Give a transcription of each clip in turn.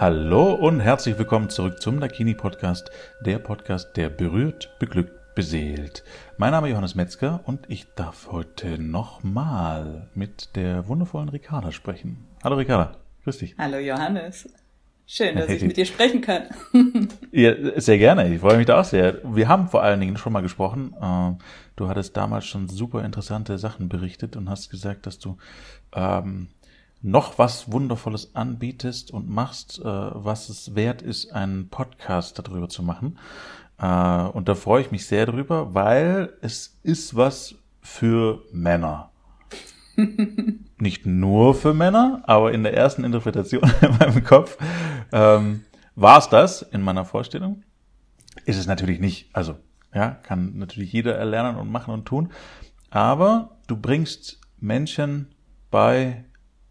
Hallo und herzlich willkommen zurück zum Dakini Podcast, der Podcast, der berührt, beglückt, beseelt. Mein Name ist Johannes Metzger und ich darf heute nochmal mit der wundervollen Ricarda sprechen. Hallo Ricarda, grüß dich. Hallo Johannes. Schön, dass ich mit dir sprechen kann. ja, sehr gerne. Ich freue mich da auch sehr. Wir haben vor allen Dingen schon mal gesprochen. Äh, du hattest damals schon super interessante Sachen berichtet und hast gesagt, dass du ähm, noch was Wundervolles anbietest und machst, äh, was es wert ist, einen Podcast darüber zu machen. Äh, und da freue ich mich sehr drüber, weil es ist was für Männer. Nicht nur für Männer, aber in der ersten Interpretation in meinem Kopf ähm, war es das in meiner Vorstellung. Ist es natürlich nicht. Also, ja, kann natürlich jeder erlernen und machen und tun. Aber du bringst Menschen bei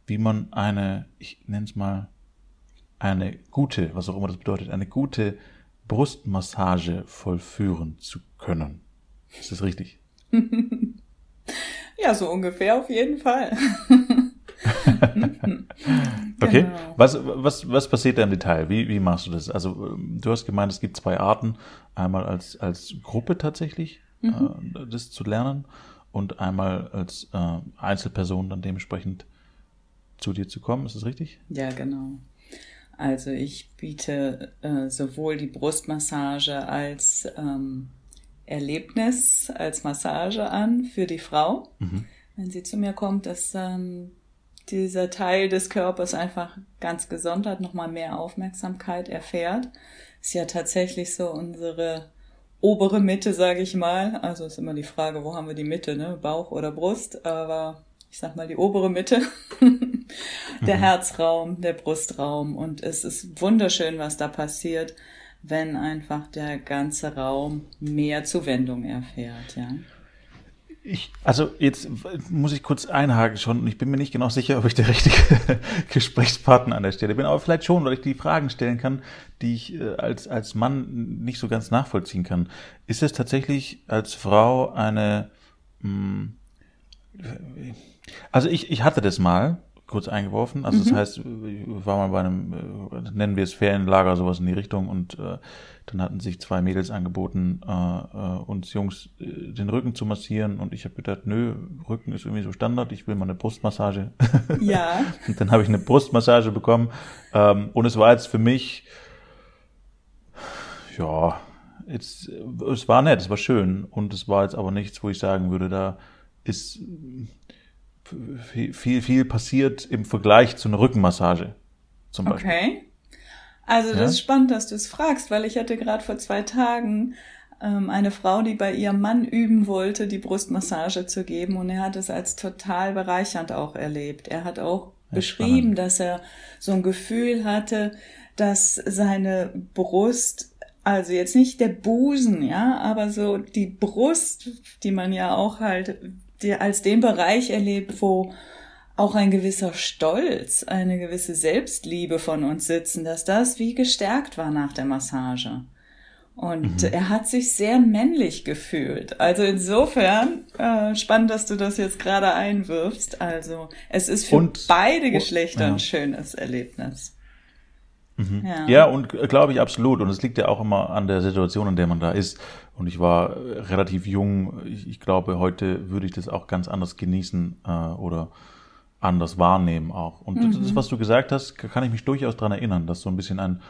wie man eine, ich nenne es mal, eine gute, was auch immer das bedeutet, eine gute Brustmassage vollführen zu können. Ist das richtig? ja, so ungefähr auf jeden Fall. okay, genau. was, was, was passiert da im Detail? Wie, wie machst du das? Also ähm, du hast gemeint, es gibt zwei Arten. Einmal als, als Gruppe tatsächlich, mhm. äh, das zu lernen und einmal als äh, Einzelperson dann dementsprechend zu dir zu kommen. Ist das richtig? Ja, genau. Also ich biete äh, sowohl die Brustmassage als ähm, Erlebnis, als Massage an für die Frau, mhm. wenn sie zu mir kommt, dass ähm, dieser Teil des Körpers einfach ganz gesondert nochmal mehr Aufmerksamkeit erfährt. Ist ja tatsächlich so unsere obere Mitte, sage ich mal. Also ist immer die Frage, wo haben wir die Mitte, ne? Bauch oder Brust? Aber ich sag mal die obere Mitte. der mhm. Herzraum, der Brustraum. Und es ist wunderschön, was da passiert, wenn einfach der ganze Raum mehr Zuwendung erfährt, ja. Ich, also jetzt muss ich kurz einhaken schon und ich bin mir nicht genau sicher, ob ich der richtige Gesprächspartner an der Stelle bin, aber vielleicht schon, weil ich die Fragen stellen kann, die ich äh, als, als Mann nicht so ganz nachvollziehen kann. Ist es tatsächlich als Frau eine, mh, hm, also ich, ich hatte das mal, kurz eingeworfen. Also mhm. das heißt, war mal bei einem, äh, nennen wir es Ferienlager, sowas in die Richtung und äh, dann hatten sich zwei Mädels angeboten, äh, äh, uns Jungs äh, den Rücken zu massieren und ich habe gedacht, nö, Rücken ist irgendwie so Standard, ich will mal eine Brustmassage. Ja. und dann habe ich eine Brustmassage bekommen ähm, und es war jetzt für mich, ja, jetzt, es war nett, es war schön und es war jetzt aber nichts, wo ich sagen würde, da ist viel, viel, viel passiert im Vergleich zu einer Rückenmassage zum Beispiel. Okay. Also das ja? ist spannend, dass du es fragst, weil ich hatte gerade vor zwei Tagen ähm, eine Frau, die bei ihrem Mann üben wollte, die Brustmassage zu geben und er hat es als total bereichernd auch erlebt. Er hat auch ja, beschrieben, spannend. dass er so ein Gefühl hatte, dass seine Brust also jetzt nicht der Busen, ja, aber so die Brust, die man ja auch halt als den Bereich erlebt, wo auch ein gewisser Stolz, eine gewisse Selbstliebe von uns sitzen, dass das wie gestärkt war nach der Massage. Und mhm. er hat sich sehr männlich gefühlt. Also insofern äh, spannend, dass du das jetzt gerade einwirfst. Also es ist für und, beide Geschlechter ja. ein schönes Erlebnis. Mhm. Ja. ja, und äh, glaube ich absolut. Und es liegt ja auch immer an der Situation, in der man da ist. Und ich war äh, relativ jung. Ich, ich glaube, heute würde ich das auch ganz anders genießen äh, oder anders wahrnehmen auch. Und mhm. das, was du gesagt hast, kann ich mich durchaus dran erinnern, dass so ein bisschen ein,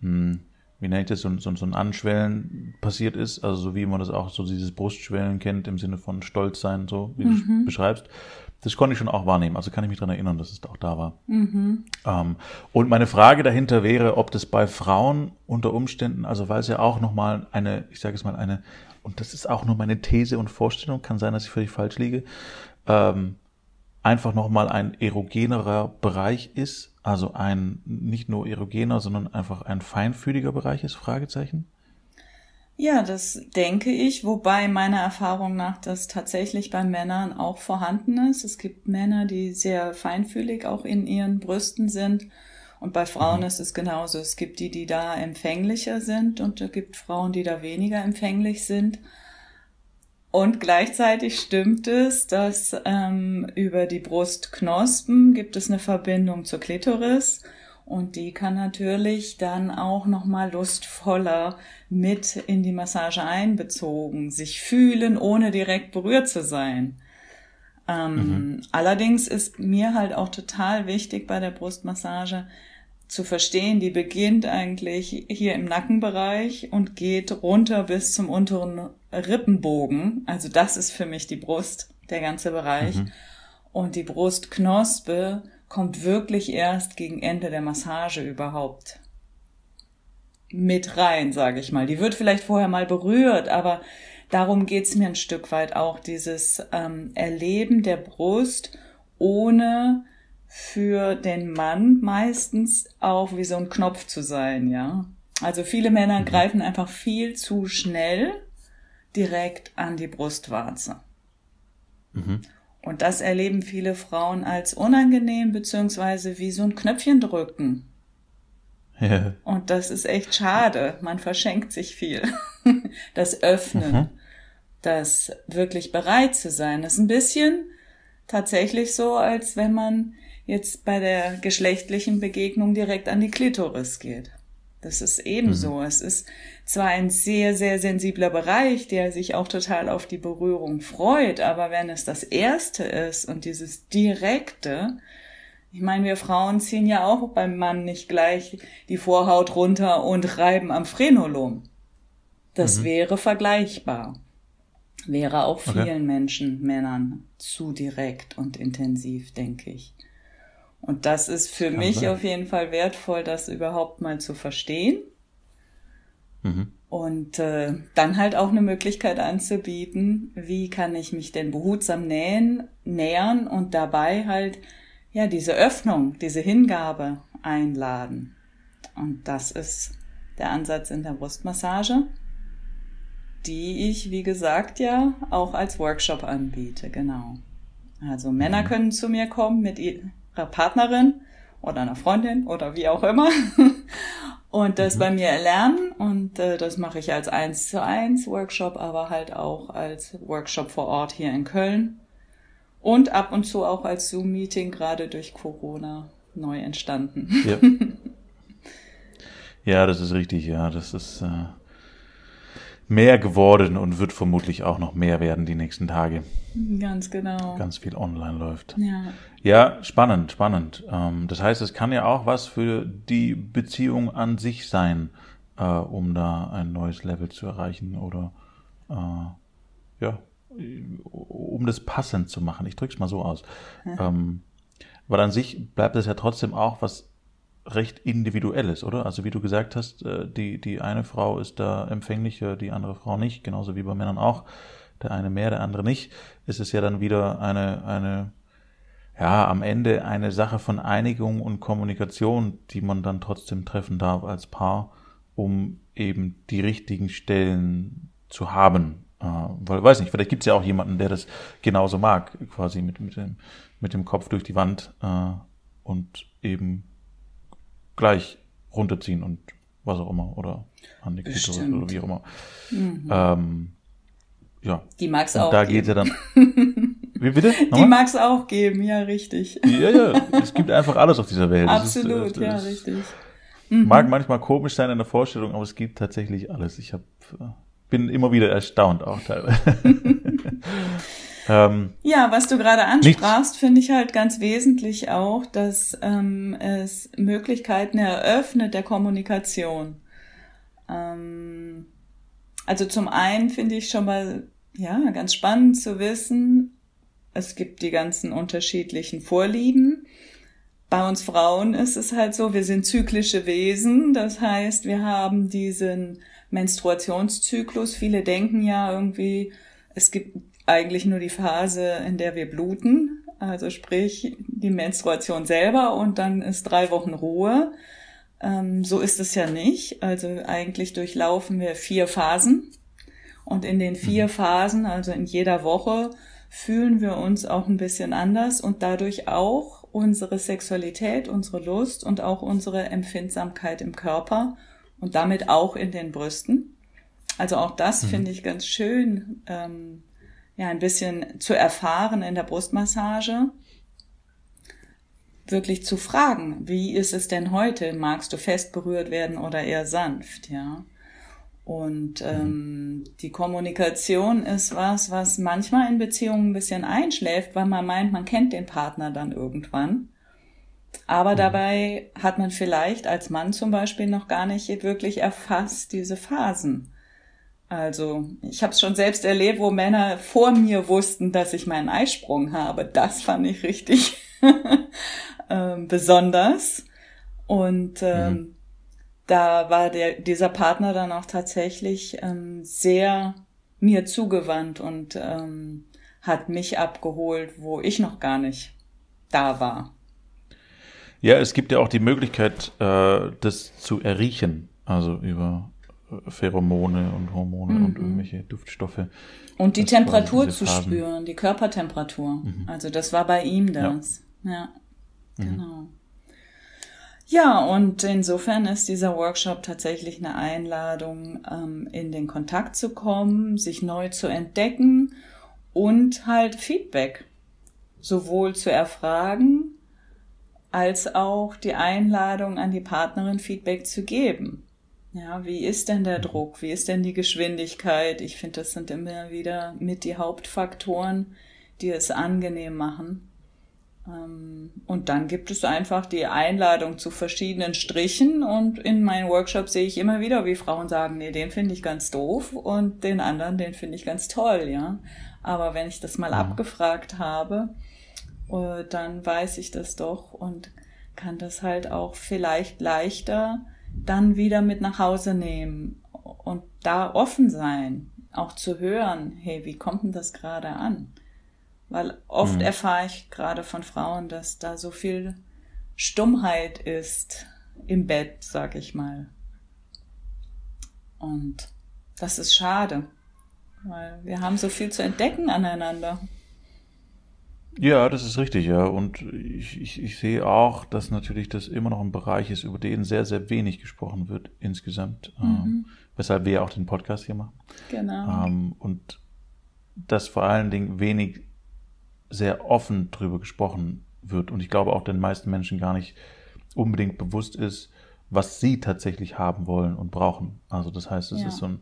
hm, wie nennt das, so, so, so ein Anschwellen passiert ist. Also so wie man das auch so dieses Brustschwellen kennt im Sinne von Stolz sein, so wie mhm. du beschreibst. Das konnte ich schon auch wahrnehmen. Also kann ich mich daran erinnern, dass es auch da war. Mhm. Ähm, und meine Frage dahinter wäre, ob das bei Frauen unter Umständen, also weil es ja auch nochmal eine, ich sage es mal, eine, und das ist auch nur meine These und Vorstellung, kann sein, dass ich völlig falsch liege, ähm, einfach nochmal ein erogenerer Bereich ist, also ein nicht nur erogener, sondern einfach ein feinfühliger Bereich ist, Fragezeichen? Ja, das denke ich, wobei meiner Erfahrung nach das tatsächlich bei Männern auch vorhanden ist. Es gibt Männer, die sehr feinfühlig auch in ihren Brüsten sind. Und bei Frauen mhm. ist es genauso. Es gibt die, die da empfänglicher sind und es gibt Frauen, die da weniger empfänglich sind. Und gleichzeitig stimmt es, dass ähm, über die Brustknospen gibt es eine Verbindung zur Klitoris Und die kann natürlich dann auch nochmal lustvoller mit in die Massage einbezogen, sich fühlen, ohne direkt berührt zu sein. Ähm, mhm. Allerdings ist mir halt auch total wichtig bei der Brustmassage zu verstehen, die beginnt eigentlich hier im Nackenbereich und geht runter bis zum unteren Rippenbogen. Also das ist für mich die Brust, der ganze Bereich. Mhm. Und die Brustknospe kommt wirklich erst gegen Ende der Massage überhaupt mit rein, sage ich mal. Die wird vielleicht vorher mal berührt, aber darum geht's mir ein Stück weit auch, dieses ähm, Erleben der Brust ohne für den Mann meistens auch wie so ein Knopf zu sein, ja. Also viele Männer mhm. greifen einfach viel zu schnell direkt an die Brustwarze. Mhm. Und das erleben viele Frauen als unangenehm beziehungsweise wie so ein Knöpfchen drücken. Ja. Und das ist echt schade. Man verschenkt sich viel. Das Öffnen, mhm. das wirklich bereit zu sein, das ist ein bisschen tatsächlich so, als wenn man jetzt bei der geschlechtlichen Begegnung direkt an die Klitoris geht. Das ist ebenso. Mhm. Es ist zwar ein sehr, sehr sensibler Bereich, der sich auch total auf die Berührung freut, aber wenn es das erste ist und dieses direkte, ich meine, wir Frauen ziehen ja auch beim Mann nicht gleich die Vorhaut runter und reiben am Frenulum. Das mhm. wäre vergleichbar. Wäre auch vielen okay. Menschen, Männern zu direkt und intensiv, denke ich. Und das ist für Kann mich sein. auf jeden Fall wertvoll, das überhaupt mal zu verstehen. Mhm. Und äh, dann halt auch eine Möglichkeit anzubieten, wie kann ich mich denn behutsam nähen, nähern und dabei halt ja diese Öffnung, diese Hingabe einladen. Und das ist der Ansatz in der Brustmassage, die ich, wie gesagt, ja auch als Workshop anbiete, genau. Also Männer mhm. können zu mir kommen mit Partnerin oder einer Freundin oder wie auch immer und das mhm. bei mir erlernen und äh, das mache ich als eins zu eins Workshop, aber halt auch als Workshop vor Ort hier in Köln und ab und zu auch als Zoom Meeting gerade durch Corona neu entstanden. Ja. ja, das ist richtig, ja, das ist äh, mehr geworden und wird vermutlich auch noch mehr werden die nächsten Tage. Ganz genau. Ganz viel online läuft. Ja. Ja, spannend, spannend. Ähm, das heißt, es kann ja auch was für die Beziehung an sich sein, äh, um da ein neues Level zu erreichen oder äh, ja, um das passend zu machen. Ich drücke es mal so aus. Ähm, weil an sich bleibt es ja trotzdem auch was recht individuelles, oder? Also wie du gesagt hast, äh, die, die eine Frau ist da empfänglicher, die andere Frau nicht, genauso wie bei Männern auch. Der eine mehr, der andere nicht. Es ist ja dann wieder eine, eine ja, am Ende eine Sache von Einigung und Kommunikation, die man dann trotzdem treffen darf als Paar, um eben die richtigen Stellen zu haben. Äh, weil, weiß nicht, vielleicht gibt es ja auch jemanden, der das genauso mag, quasi mit, mit, dem, mit dem Kopf durch die Wand äh, und eben gleich runterziehen und was auch immer oder an die Klitoris oder wie auch immer. Mhm. Ähm, ja. Die mag's auch. Da geht ja dann. Wie bitte? Nochmal? Die mag's auch geben, ja, richtig. Ja, ja. Es gibt einfach alles auf dieser Welt. Absolut, ist, äh, ja, richtig. Mhm. Mag manchmal komisch sein in der Vorstellung, aber es gibt tatsächlich alles. Ich hab, äh, bin immer wieder erstaunt auch teilweise. ähm, ja, was du gerade ansprachst, finde ich halt ganz wesentlich auch, dass ähm, es Möglichkeiten eröffnet der Kommunikation. Ähm, also zum einen finde ich schon mal ja ganz spannend zu wissen, es gibt die ganzen unterschiedlichen Vorlieben. Bei uns Frauen ist es halt so, wir sind zyklische Wesen. Das heißt, wir haben diesen Menstruationszyklus. Viele denken ja irgendwie, es gibt eigentlich nur die Phase, in der wir bluten. Also sprich, die Menstruation selber und dann ist drei Wochen Ruhe. Ähm, so ist es ja nicht. Also eigentlich durchlaufen wir vier Phasen. Und in den vier mhm. Phasen, also in jeder Woche, fühlen wir uns auch ein bisschen anders und dadurch auch unsere Sexualität, unsere Lust und auch unsere Empfindsamkeit im Körper und damit auch in den Brüsten. Also auch das mhm. finde ich ganz schön, ähm, ja, ein bisschen zu erfahren in der Brustmassage. wirklich zu fragen, wie ist es denn heute? Magst du fest berührt werden oder eher sanft, ja? Und mhm. ähm, die Kommunikation ist was, was manchmal in Beziehungen ein bisschen einschläft, weil man meint, man kennt den Partner dann irgendwann. Aber mhm. dabei hat man vielleicht als Mann zum Beispiel noch gar nicht wirklich erfasst diese Phasen. Also ich habe es schon selbst erlebt, wo Männer vor mir wussten, dass ich meinen Eisprung habe. Das fand ich richtig äh, besonders. Und ähm, mhm. da war der, dieser Partner dann auch tatsächlich ähm, sehr mir zugewandt und ähm, hat mich abgeholt, wo ich noch gar nicht da war. Ja, es gibt ja auch die Möglichkeit, äh, das zu erriechen, also über Pheromone und Hormone mhm. und irgendwelche Duftstoffe. Und die Temperatur zu spüren, die Körpertemperatur. Mhm. Also das war bei ihm das. Ja, ja. Mhm. genau. Ja, und insofern ist dieser Workshop tatsächlich eine Einladung, ähm, in den Kontakt zu kommen, sich neu zu entdecken und halt Feedback sowohl zu erfragen, als auch die Einladung an die Partnerin Feedback zu geben. Ja, wie ist denn der Druck? Wie ist denn die Geschwindigkeit? Ich finde, das sind immer wieder mit die Hauptfaktoren, die es angenehm machen. Ähm, und dann gibt es einfach die Einladung zu verschiedenen Strichen und in meinen Workshops sehe ich immer wieder, wie Frauen sagen, nee, den finde ich ganz doof und den anderen, den finde ich ganz toll, ja. Aber wenn ich das mal ja. abgefragt habe, äh, dann weiß ich das doch und kann das halt auch vielleicht leichter dann wieder mit nach Hause nehmen und da offen sein, auch zu hören, hey, wie kommt denn das gerade an? Weil oft mhm. erfahre ich gerade von Frauen, dass da so viel Stummheit ist im Bett, sag ich mal. Und das ist schade, weil wir haben so viel zu entdecken aneinander. Ja, das ist richtig, ja. Und ich, ich, ich sehe auch, dass natürlich das immer noch ein Bereich ist, über den sehr, sehr wenig gesprochen wird insgesamt. Ähm, mhm. Ähm, weshalb wir ja auch den Podcast hier machen. Genau. Ähm, und dass vor allen Dingen wenig sehr offen drüber gesprochen wird. Und ich glaube auch den meisten Menschen gar nicht unbedingt bewusst ist, was sie tatsächlich haben wollen und brauchen. Also das heißt, es ja. ist so ein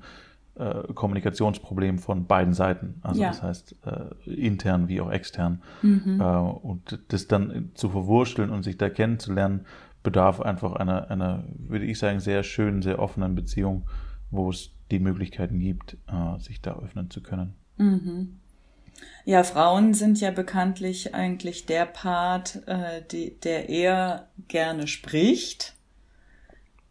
äh, Kommunikationsproblem von beiden Seiten. Also ja. das heißt äh, intern wie auch extern. Mhm. Äh, und das dann zu verwursteln und sich da kennenzulernen, bedarf einfach einer, einer, würde ich sagen, sehr schönen, sehr offenen Beziehung, wo es die Möglichkeiten gibt, äh, sich da öffnen zu können. Mhm. Ja, Frauen sind ja bekanntlich eigentlich der Part, äh, die, der eher gerne spricht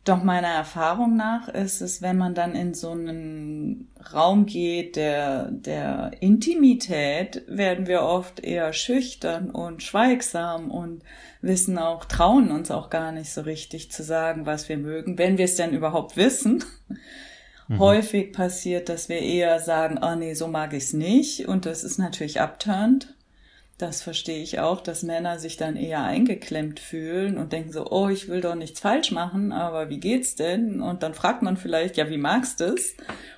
doch meiner Erfahrung nach ist es, wenn man dann in so einen Raum geht der, der Intimität, werden wir oft eher schüchtern und schweigsam und wissen auch, trauen uns auch gar nicht so richtig zu sagen, was wir mögen, wenn wir es denn überhaupt wissen. Mhm. Häufig passiert, dass wir eher sagen, oh nee, so mag ich es nicht und das ist natürlich abturnt das verstehe ich auch, dass Männer sich dann eher eingeklemmt fühlen und denken so, oh, ich will doch nichts falsch machen, aber wie geht's denn? Und dann fragt man vielleicht, ja, wie magst du es?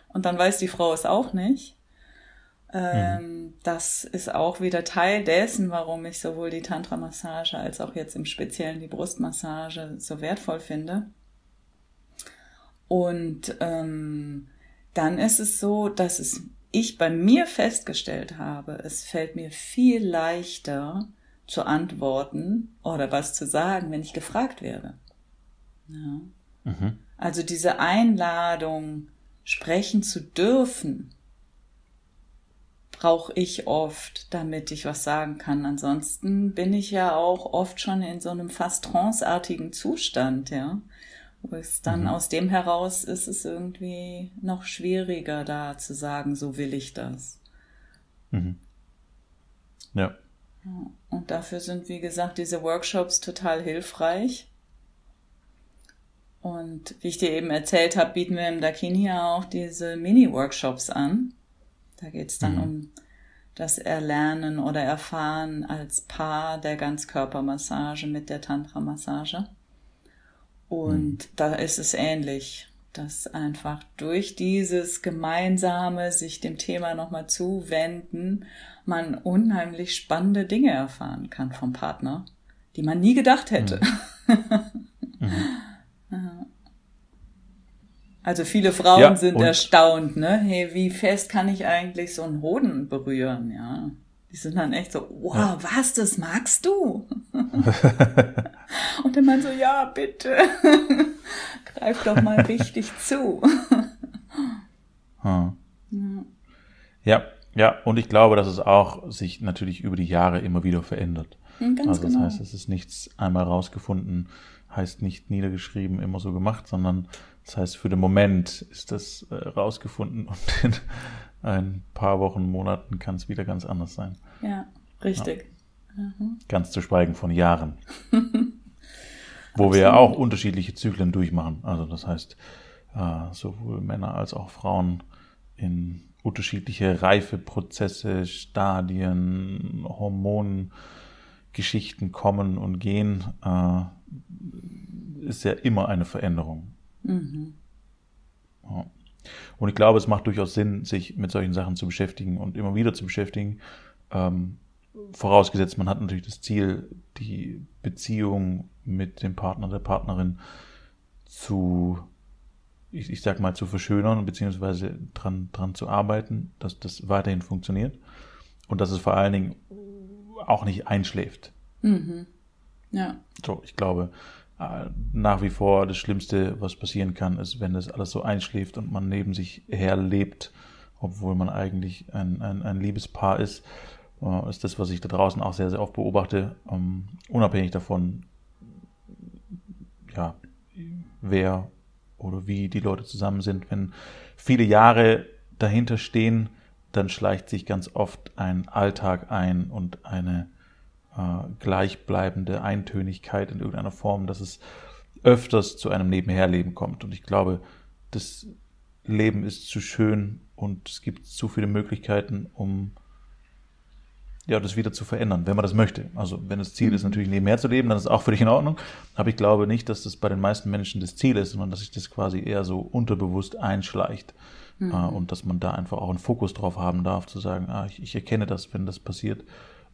Und dann weiß die Frau es auch nicht. Ähm, mhm. Das ist auch wieder Teil dessen, warum ich sowohl die Tantra-Massage als auch jetzt im Speziellen die Brustmassage so wertvoll finde. Und ähm, dann ist es so, dass es ich bei mir festgestellt habe, es fällt mir viel leichter zu antworten oder was zu sagen, wenn ich gefragt werde. Ja. Mhm. Also diese Einladung, sprechen zu dürfen, brauche ich oft, damit ich was sagen kann. Ansonsten bin ich ja auch oft schon in so einem fast tranceartigen Zustand, ja. Wo es dann mhm. aus dem heraus ist es irgendwie noch schwieriger, da zu sagen, so will ich das. Mhm. Ja. Und dafür sind, wie gesagt, diese Workshops total hilfreich. Und wie ich dir eben erzählt habe, bieten wir im Dakini ja auch diese Mini-Workshops an. Da geht es dann mhm. um das Erlernen oder Erfahren als Paar der Ganzkörpermassage mit der Tantra-Massage. Und hm. da ist es ähnlich, dass einfach durch dieses gemeinsame sich dem Thema nochmal zuwenden, man unheimlich spannende Dinge erfahren kann vom Partner, die man nie gedacht hätte. Mhm. mhm. Also viele Frauen ja, sind erstaunt, ne? Hey, wie fest kann ich eigentlich so einen Hoden berühren, ja? Die sind dann echt so, wow, ja. was, das magst du? Und der Mann so, ja, bitte, greif doch mal richtig zu. hm. Ja, ja, und ich glaube, dass es auch sich natürlich über die Jahre immer wieder verändert. Hm, ganz also das genau. heißt, es ist nichts einmal rausgefunden, heißt nicht niedergeschrieben, immer so gemacht, sondern das heißt, für den Moment ist das äh, rausgefunden und in ein paar Wochen, Monaten kann es wieder ganz anders sein. Ja, richtig. Ja. Mhm. Ganz zu schweigen von Jahren. Wo wir ja auch unterschiedliche Zyklen durchmachen. Also das heißt, äh, sowohl Männer als auch Frauen in unterschiedliche Reifeprozesse, Stadien, Hormonen, Geschichten kommen und gehen, äh, ist ja immer eine Veränderung. Mhm. Ja. Und ich glaube, es macht durchaus Sinn, sich mit solchen Sachen zu beschäftigen und immer wieder zu beschäftigen. Ähm, vorausgesetzt, man hat natürlich das Ziel, die Beziehung mit dem Partner, der Partnerin zu, ich, ich sag mal, zu verschönern, beziehungsweise dran, dran zu arbeiten, dass das weiterhin funktioniert und dass es vor allen Dingen auch nicht einschläft. Mhm. Ja. So, ich glaube, nach wie vor das Schlimmste, was passieren kann, ist, wenn das alles so einschläft und man neben sich herlebt, obwohl man eigentlich ein, ein, ein Liebespaar ist, äh, ist das, was ich da draußen auch sehr, sehr oft beobachte, um, unabhängig davon, ja, wer oder wie die Leute zusammen sind. Wenn viele Jahre dahinter stehen, dann schleicht sich ganz oft ein Alltag ein und eine äh, gleichbleibende Eintönigkeit in irgendeiner Form, dass es öfters zu einem Nebenherleben kommt. Und ich glaube, das Leben ist zu schön und es gibt zu viele Möglichkeiten, um ja, das wieder zu verändern, wenn man das möchte. Also wenn das Ziel mhm. ist, natürlich nebenher zu leben, dann ist es auch völlig in Ordnung. Aber ich glaube nicht, dass das bei den meisten Menschen das Ziel ist, sondern dass sich das quasi eher so unterbewusst einschleicht. Mhm. Äh, und dass man da einfach auch einen Fokus drauf haben darf, zu sagen, ah, ich, ich erkenne das, wenn das passiert.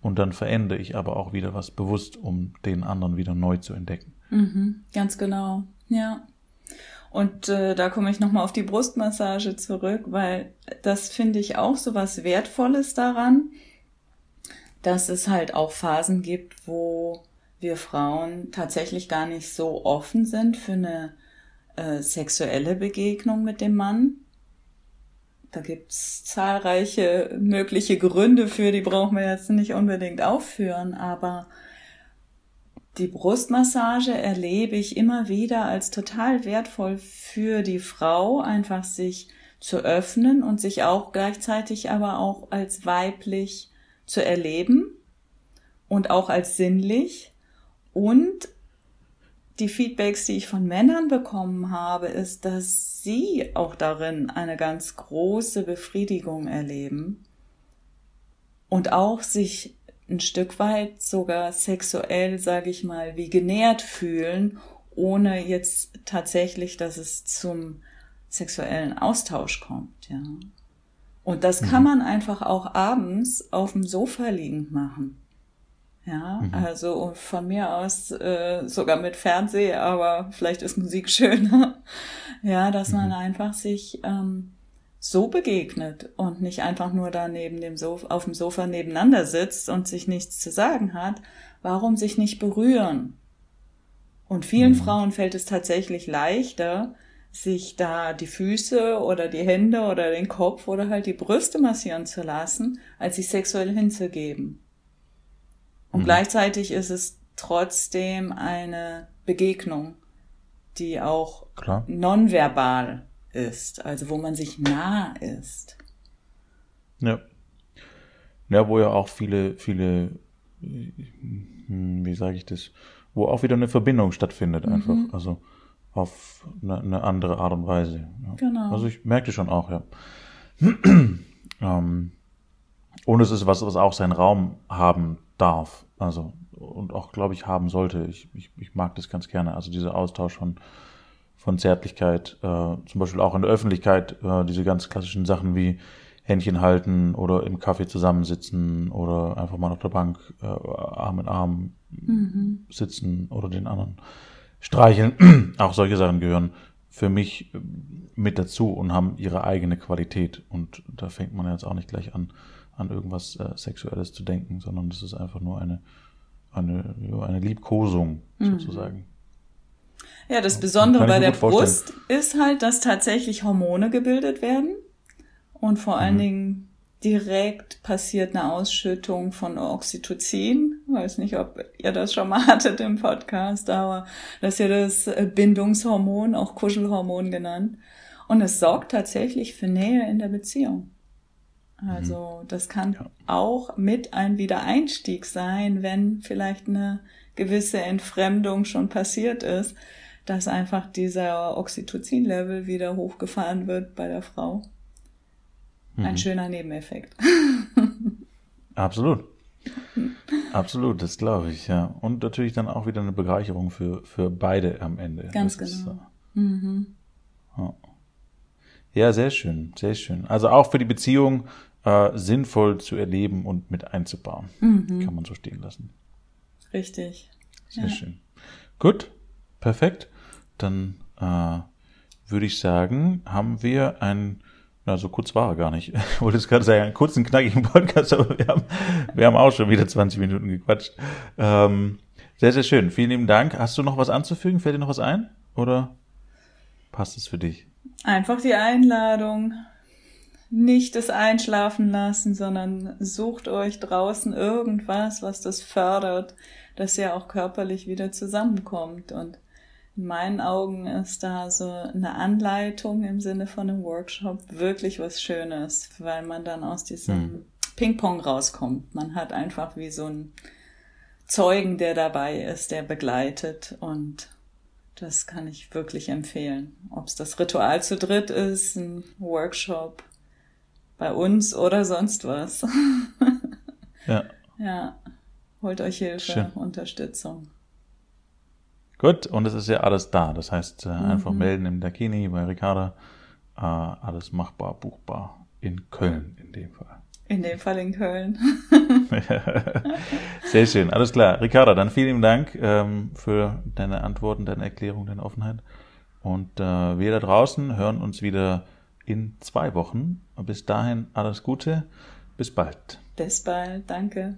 Und dann verändere ich aber auch wieder was bewusst, um den anderen wieder neu zu entdecken. Mhm, ganz genau, ja. Und äh, da komme ich nochmal auf die Brustmassage zurück, weil das finde ich auch so was Wertvolles daran, dass es halt auch Phasen gibt, wo wir Frauen tatsächlich gar nicht so offen sind für eine äh, sexuelle Begegnung mit dem Mann da gibt's zahlreiche mögliche Gründe für, die brauchen wir jetzt nicht unbedingt aufführen, aber die Brustmassage erlebe ich immer wieder als total wertvoll für die Frau, einfach sich zu öffnen und sich auch gleichzeitig aber auch als weiblich zu erleben und auch als sinnlich. Und die Feedbacks, die ich von Männern bekommen habe, ist, dass sie auch darin eine ganz große Befriedigung erleben und auch sich ein Stück weit sogar sexuell, sage ich mal, wie genährt fühlen, ohne jetzt tatsächlich, dass es zum sexuellen Austausch kommt, ja. Und das kann mhm. man einfach auch abends auf dem Sofa liegend machen. Ja, mhm. also von mir aus äh, sogar mit Fernseh, aber vielleicht ist Musik schöner. ja, dass mhm. man einfach sich ähm, so begegnet und nicht einfach nur da neben dem Sofa, auf dem Sofa nebeneinander sitzt und sich nichts zu sagen hat. Warum sich nicht berühren? Und vielen mhm. Frauen fällt es tatsächlich leichter, sich da die Füße oder die Hände oder den Kopf oder halt die Brüste massieren zu lassen, als sich sexuell hinzugeben. Und mhm. gleichzeitig ist es trotzdem eine Begegnung, die auch Klar. nonverbal ist, also wo man sich nah ist. Ja. Ja, wo ja auch viele, viele, hm, wie sage ich das, wo auch wieder eine Verbindung stattfindet einfach. Mhm. Also auf eine, eine, andere Art und Weise. Ja. Genau. Also ich merkte schon auch, ja. ähm, und es ist was, was auch seinen Raum haben darf. Also, und auch, glaube ich, haben sollte. Ich, ich, ich mag das ganz gerne. Also dieser Austausch von, von Zärtlichkeit, äh, zum Beispiel auch in der Öffentlichkeit, äh, diese ganz klassischen Sachen wie Händchen halten oder im Kaffee zusammensitzen oder einfach mal auf der Bank äh, Arm in Arm mhm. sitzen oder den anderen streicheln. Auch solche Sachen gehören für mich äh, mit dazu und haben ihre eigene Qualität. Und da fängt man jetzt auch nicht gleich an, an irgendwas äh, Sexuelles zu denken, sondern das ist einfach nur eine, eine, eine Liebkosung mhm. sozusagen. Ja, das Besondere bei der Brust ist halt, dass tatsächlich Hormone gebildet werden und vor allen mhm. Dingen direkt passiert eine Ausschüttung von Oxytocin. Ich weiß nicht, ob ihr das schon mal hattet im Podcast, aber das ist ja das Bindungshormon, auch Kuschelhormon genannt. Und es sorgt tatsächlich für Nähe in der Beziehung. Also mhm. das kann ja. auch mit ein Wiedereinstieg sein, wenn vielleicht eine gewisse Entfremdung schon passiert ist, dass einfach dieser Oxytocin-Level wieder hochgefahren wird bei der Frau. Ein mhm. schöner Nebeneffekt. Absolut. Absolut, das glaube ich, ja. Und natürlich dann auch wieder eine Bereicherung für, für beide am Ende. Ganz das genau. Ist, mhm. ja. Ja. sehr schön, sehr schön. Also auch für die Beziehung äh, sinnvoll zu erleben und mit einzubauen. Mhm. Kann man so stehen lassen. Richtig. Sehr ja. schön. Gut, perfekt. Dann äh, würde ich sagen, haben wir ein ja, so kurz war er gar nicht. Ich wollte es gerade sagen, einen kurzen, knackigen Podcast, aber wir haben, wir haben auch schon wieder 20 Minuten gequatscht. Ähm, sehr, sehr schön. Vielen lieben Dank. Hast du noch was anzufügen? Fällt dir noch was ein? Oder passt es für dich? Einfach die Einladung. Nicht das Einschlafen lassen, sondern sucht euch draußen irgendwas, was das fördert, dass ihr auch körperlich wieder zusammenkommt und in meinen Augen ist da so eine Anleitung im Sinne von einem Workshop wirklich was Schönes, weil man dann aus diesem hm. Ping-Pong rauskommt. Man hat einfach wie so einen Zeugen, der dabei ist, der begleitet und das kann ich wirklich empfehlen. Ob es das Ritual zu dritt ist, ein Workshop bei uns oder sonst was. ja. Ja. Holt euch Hilfe, Schön. Unterstützung. Gut, und es ist ja alles da. Das heißt, äh, einfach mhm. melden im Dakini bei Ricarda. Äh, alles machbar, buchbar. In Köln in dem Fall. In dem Fall in Köln. Sehr schön, alles klar. Ricarda, dann vielen Dank ähm, für deine Antworten, deine Erklärung, deine Offenheit. Und äh, wir da draußen hören uns wieder in zwei Wochen. Bis dahin alles Gute. Bis bald. Bis bald. Danke.